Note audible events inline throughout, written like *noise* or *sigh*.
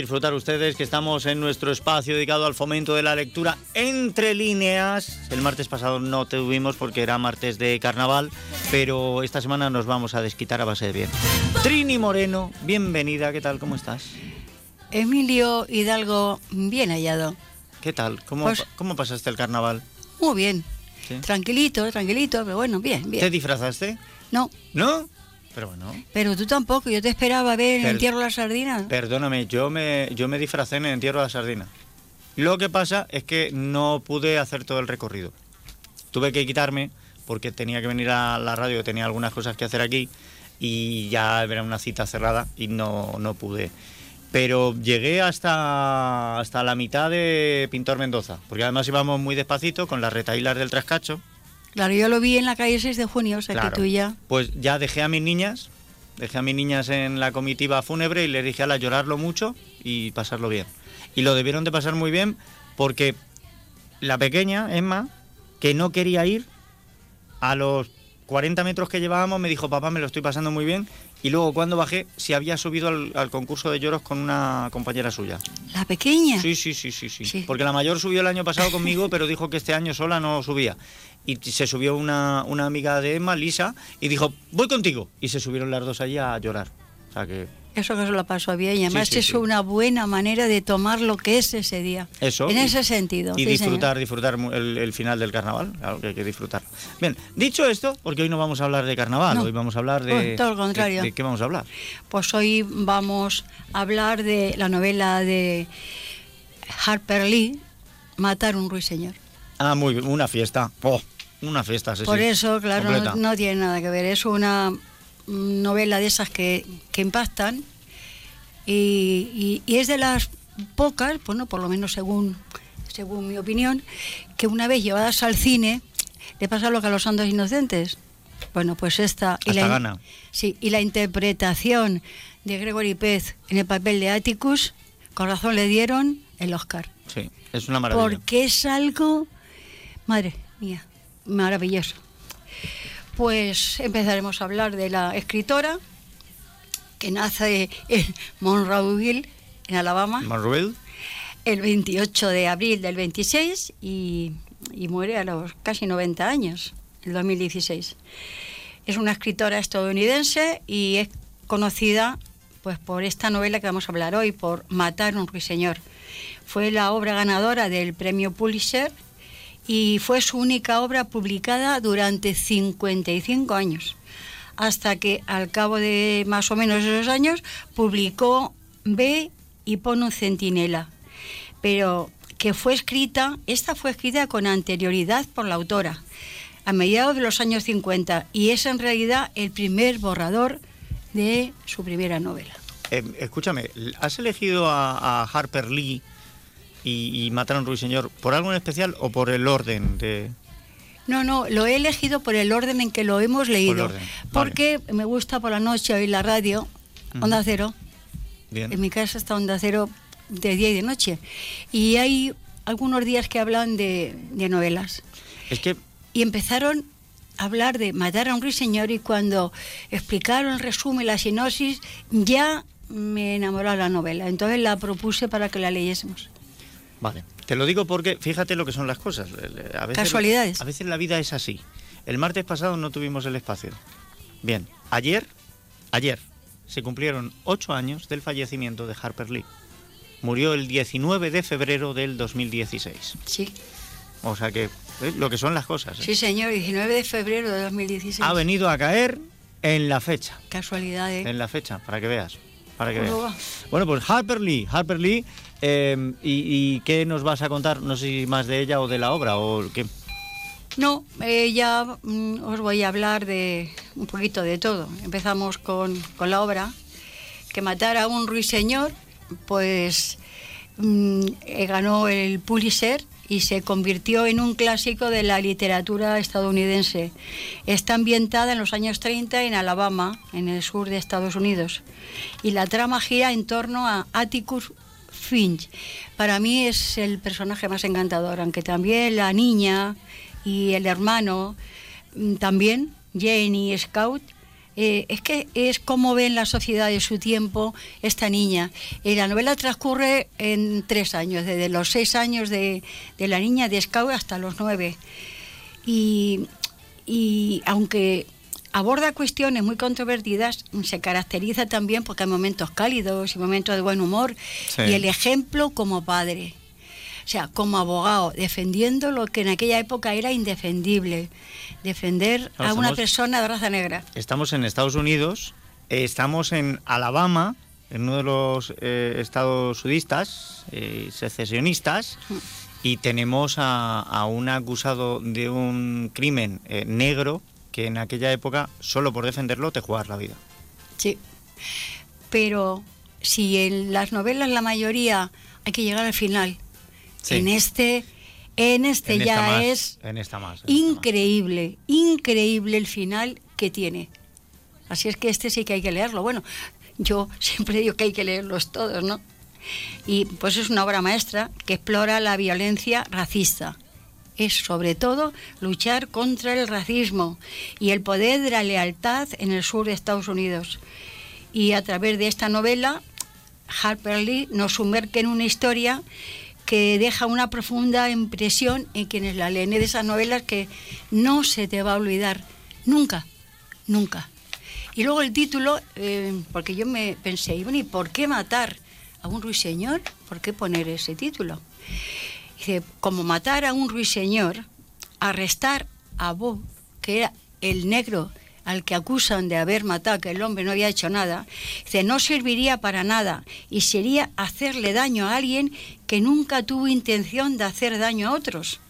disfrutar ustedes que estamos en nuestro espacio dedicado al fomento de la lectura entre líneas. El martes pasado no tuvimos porque era martes de carnaval, pero esta semana nos vamos a desquitar a base de bien. Trini Moreno, bienvenida, ¿qué tal? ¿Cómo estás? Emilio Hidalgo, bien hallado. ¿Qué tal? ¿Cómo, Pues- cómo pasaste el carnaval? Muy bien. Sí. Tranquilito, tranquilito, pero bueno, bien, ¿Te bien. disfrazaste? No, ¿No? Pero bueno. pero tú tampoco, yo te esperaba ver Per- en Entierro de las Sardinas. Perdóname, yo me, yo me disfracé en el entierro de la sardina. Lo que pasa es que no pude hacer todo el recorrido. Tuve que quitarme porque tenía que venir a la radio, tenía algunas cosas que hacer aquí y ya era una cita cerrada y no, no pude. Pero llegué hasta, hasta la mitad de Pintor Mendoza, porque además íbamos muy despacito con las retailas del Trascacho. Claro, yo lo vi en la calle 6 de junio, o sea Claro. que tú ya... Pues ya dejé a mis niñas, dejé a mis niñas en la comitiva fúnebre y les dije a la llorarlo mucho y pasarlo bien. Y lo debieron de pasar muy bien porque la pequeña, Emma, que no quería ir, a los 40 metros que llevábamos me dijo, papá, me lo estoy pasando muy bien. Y luego cuando bajé, se había subido al, al concurso de lloros con una compañera suya. La pequeña. Sí, sí, sí, sí, sí, Sí. Porque la mayor subió el año pasado conmigo, pero dijo que este año sola no subía. Y se subió una, una amiga de Emma, Lisa, y dijo, voy contigo. Y se subieron las dos allí a llorar. O sea que Eso que se lo pasó bien. Y además sí, es sí. una buena manera de tomar lo que es ese día. eso. En y- ese sentido. Y disfrutar, señor. disfrutar el, el final del carnaval. Claro que hay que disfrutar. Bien, dicho esto, porque hoy no vamos a hablar de carnaval, No. hoy vamos a hablar de... Oh, todo lo contrario. de- ¿De qué vamos a hablar? Pues hoy vamos a hablar de la novela de Harper Lee, Matar un ruiseñor. Ah, muy bien, una fiesta. Oh, una fiesta, sí, Por sí. eso, claro, no, tiene nada que ver. Es una novela de esas que, que impactan y, y- y es de las pocas, bueno, por lo menos según, según mi opinión, que una vez llevadas al cine le pasa lo que a los santos inocentes. Bueno, pues esta... Hasta la, gana. Sí, y la interpretación de Gregory Pez en el papel de Atticus, con razón le dieron el Oscar. Sí, es una maravilla. Porque es algo, madre mía, maravilloso. Pues empezaremos a hablar de la escritora que nace en Monroeville, en Alabama, Marruel, el 28 de abril del 26 y, y muere a los casi 90 años, el 2016. Es una escritora estadounidense y es conocida pues por esta novela que vamos a hablar hoy, por Matar un ruiseñor. Fue la obra ganadora del premio Pulitzer y fue su única obra publicada durante 55 años, hasta que al cabo de más o menos esos años publicó B y pone un centinela. Pero que fue escrita, esta fue escrita con anterioridad por la autora, a mediados de los años 50, y es en realidad el primer borrador de su primera novela. eh, escúchame, ¿has elegido a Harper Lee y, y Matar a un ruiseñor por algo en especial o por el orden de...? No, no, lo he elegido por el orden en que lo hemos leído. vale. Porque me gusta por la noche oír la radio, Onda Cero. Bien. En mi casa está Onda Cero de día y de noche. Y hay algunos días que hablan de, de novelas. Es que Y empezaron a hablar de matar a un ruiseñor y cuando explicaron el resumen, la sinopsis, ya me enamoró la novela. Entonces la propuse para que la leyésemos. Vale, te lo digo porque fíjate lo que son las cosas. A veces, Casualidades. A veces la vida es así. El martes pasado no tuvimos el espacio. Bien, ayer, ayer, se cumplieron ocho años del fallecimiento de Harper Lee. Murió el 19 de febrero del 2016. Sí, O sea que, ¿ves? lo que son las cosas. ¿eh? sí señor, 19 de febrero de 2016. Ha venido a caer en la fecha. Casualidades. En la fecha, para que veas. Para que ¿Cómo veas. va? Bueno, pues Harper Lee, Harper Lee, eh, y, y qué nos vas a contar? No sé si más de ella o de la obra o qué. No, eh, ya mm, os voy a hablar de un poquito de todo. Empezamos con, con la obra, que matar a un ruiseñor, pues mm, eh, ganó el Pulitzer y se convirtió en un clásico de la literatura estadounidense. Está ambientada en los años 30 en Alabama, en el sur de Estados Unidos. Y la trama gira en torno a Atticus Finch. Para mí es el personaje más encantador, aunque también la niña y el hermano, mm, también Jenny Scout, eh, es que es como ve en la sociedad de su tiempo esta niña. Eh, la novela transcurre en tres años, desde los seis años de, la niña de Scout hasta los nueve. Y, aunque aborda cuestiones muy controvertidas, se caracteriza también porque hay momentos cálidos y momentos de buen humor y el ejemplo como padre. O sea, como abogado, defendiendo lo que en aquella época era indefendible, defender a una persona de raza negra. Estamos en Estados Unidos, eh, estamos en Alabama, en uno de los eh, estados sudistas, eh, secesionistas, y tenemos a, un acusado de un crimen negro que en aquella época, solo por defenderlo, te juegas la vida. Sí, pero si en las novelas la mayoría hay que llegar al final, en este, en este ya es increíble, increíble el final que tiene. Así es que este sí que hay que leerlo. Bueno, yo *laughs* siempre digo que hay que leerlos todos, ¿no? Y pues es una obra maestra que explora la violencia racista. Es sobre todo luchar contra el racismo y el poder de la lealtad en el sur de Estados Unidos. Y a través de esta novela, Harper Lee nos sumerge en una historia que deja una profunda impresión en quienes la leen. de esas novelas que no se te va a olvidar, nunca, nunca. Y luego el título, eh, porque yo me pensé, ¿y por qué matar a un ruiseñor? ¿Por qué poner ese título? Dice, como matar a un ruiseñor, arrestar a Bo, que era el negro al que acusan de haber matado, que el hombre no había hecho nada, dice, no serviría para nada y sería hacerle daño a alguien que nunca tuvo intención de hacer daño a otros.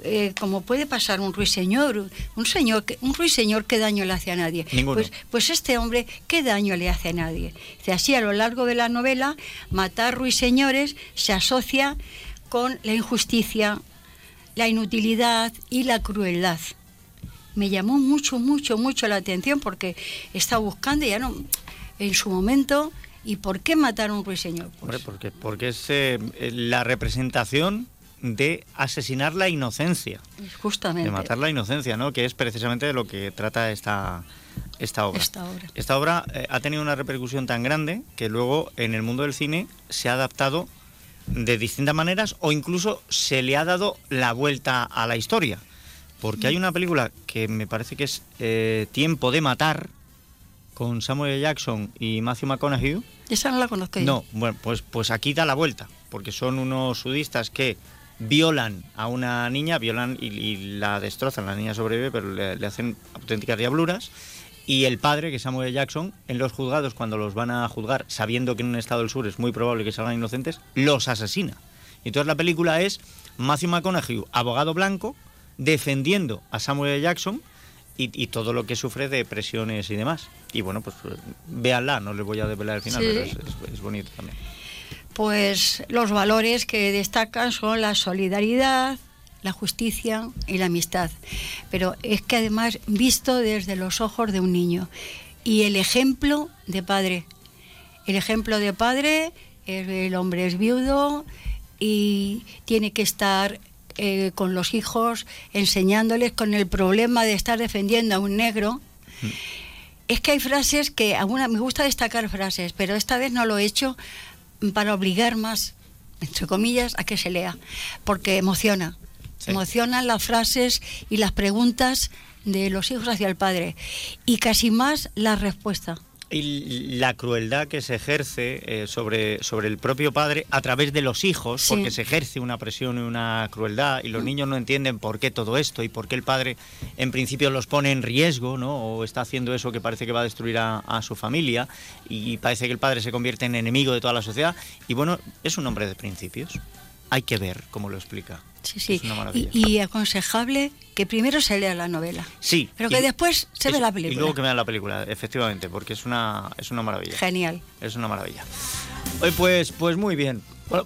Eh, como puede pasar un ruiseñor, un señor, un ruiseñor, ¿qué daño le hace a nadie? Pues, pues este hombre, ¿qué daño le hace a nadie? Dice, así a lo largo de la novela, matar ruiseñores se asocia con la injusticia, la inutilidad y la crueldad me llamó mucho, mucho, mucho la atención porque estaba buscando y ya no, en su momento, ¿y por qué matar a un ruiseñor? Pues Hombre, porque, porque es eh, la representación de asesinar la inocencia. Justamente. De matar la inocencia, ¿no? Que es precisamente de lo que trata esta, esta obra. Esta obra, esta obra eh, ha tenido una repercusión tan grande que luego en el mundo del cine se ha adaptado de distintas maneras o incluso se le ha dado la vuelta a la historia. Porque hay una película que me parece que es eh, Tiempo de Matar, con Samuel Jackson y Matthew McConaughey. Esa no la conozco No, bueno, pues, pues aquí da la vuelta, porque son unos sudistas que violan a una niña, violan y, la destrozan, la niña sobrevive, pero le, le, hacen auténticas diabluras. Y el padre, que es Samuel Jackson, en los juzgados, cuando los van a juzgar, sabiendo que en un estado del sur es muy probable que salgan inocentes, los asesina. Entonces la película es Matthew McConaughey, abogado blanco, defendiendo a Samuel Jackson y, todo lo que sufre de presiones y demás. Y bueno, pues véanla, no les voy a desvelar el final, pero es, bonito también. Pues los valores que destacan son la solidaridad, la justicia y la amistad. Pero es que además visto desde los ojos de un niño. Y el ejemplo de padre. El ejemplo de padre, el hombre es viudo y tiene que estar eh, con los hijos, enseñándoles con el problema de estar defendiendo a un negro. Mm. Es que hay frases que, alguna, me gusta destacar frases, pero esta vez no lo he hecho para obligar más, entre comillas, a que se lea, porque emociona. Emocionan las frases y las preguntas de los hijos hacia el padre y casi más la respuesta y la crueldad que se ejerce eh, sobre, sobre el propio padre a través de los hijos, porque se ejerce una presión y una crueldad, y los mm. niños no entienden por qué todo esto y por qué el padre en principio los pone en riesgo, ¿no? o está haciendo eso que parece que va a destruir a, su familia, y parece que el padre se convierte en enemigo de toda la sociedad, y bueno, es un hombre de principios. Hay que ver cómo lo explica. Sí, sí. y, aconsejable que primero se lea la novela. Sí. Pero que después se ve la película. Y luego que vean la película, efectivamente, porque es una, es una maravilla. Genial. Es una maravilla. Hoy pues, pues muy bien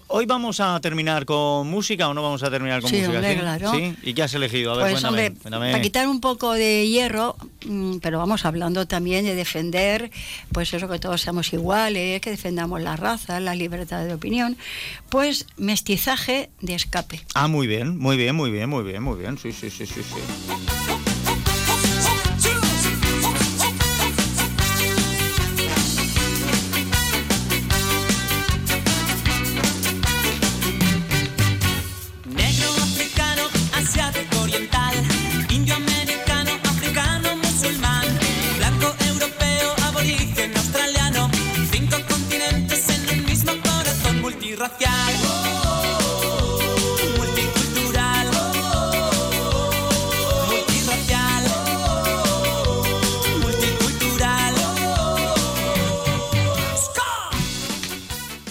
hoy vamos a terminar con música o no vamos a terminar con música. Hombre, claro. ¿Sí? ¿Y qué has elegido? A ver, pues, hombre, para quitar un poco de hierro, mm, pero vamos hablando también de defender, pues eso que todos seamos iguales, que defendamos la raza, la libertad de opinión, pues mestizaje de escape. Ah, muy bien, muy bien, muy bien, muy bien, muy bien. Sí, sí, sí, sí, sí.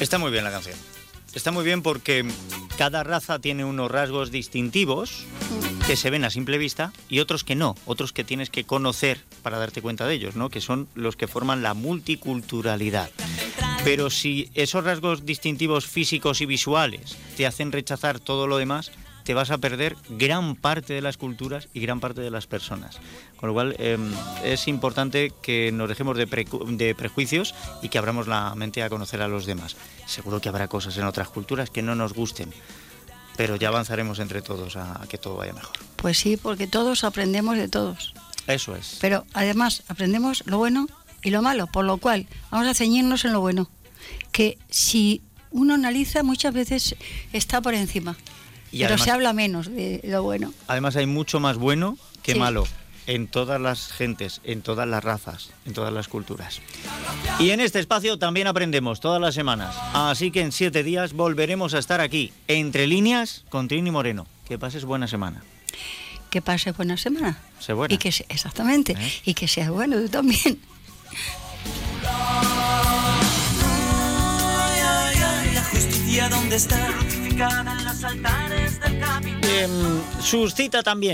Está muy bien la canción. Está muy bien porque cada raza tiene unos rasgos distintivos que se ven a simple vista y otros que no, otros que tienes que conocer para darte cuenta de ellos, ¿no? Que son los que forman la multiculturalidad. Pero si esos rasgos distintivos físicos y visuales te hacen rechazar todo lo demás, te vas a perder gran parte de las culturas y gran parte de las personas. Con lo cual em, es importante que nos dejemos de, prejuicios y que abramos la mente a conocer a los demás. Seguro que habrá cosas en otras culturas que no nos gusten, pero ya avanzaremos entre todos a, que todo vaya mejor. Pues sí, porque todos aprendemos de todos. Eso es. Pero además aprendemos lo bueno y lo malo, por lo cual vamos a ceñirnos en lo bueno, que si uno analiza muchas veces está por encima pero se habla menos de lo bueno. Además hay mucho más bueno que malo en todas las gentes, en todas las razas, en todas las culturas. Y en este espacio también aprendemos todas las semanas. Así que en siete días volveremos a estar aquí, entre líneas, con Trini Moreno. Que pases buena semana. Que pases buena semana. Sé buena. Y que, exactamente. ¿Eh? Y que seas bueno tú también. La justicia, ¿dónde está? en los altares del camino. Eh, suscita también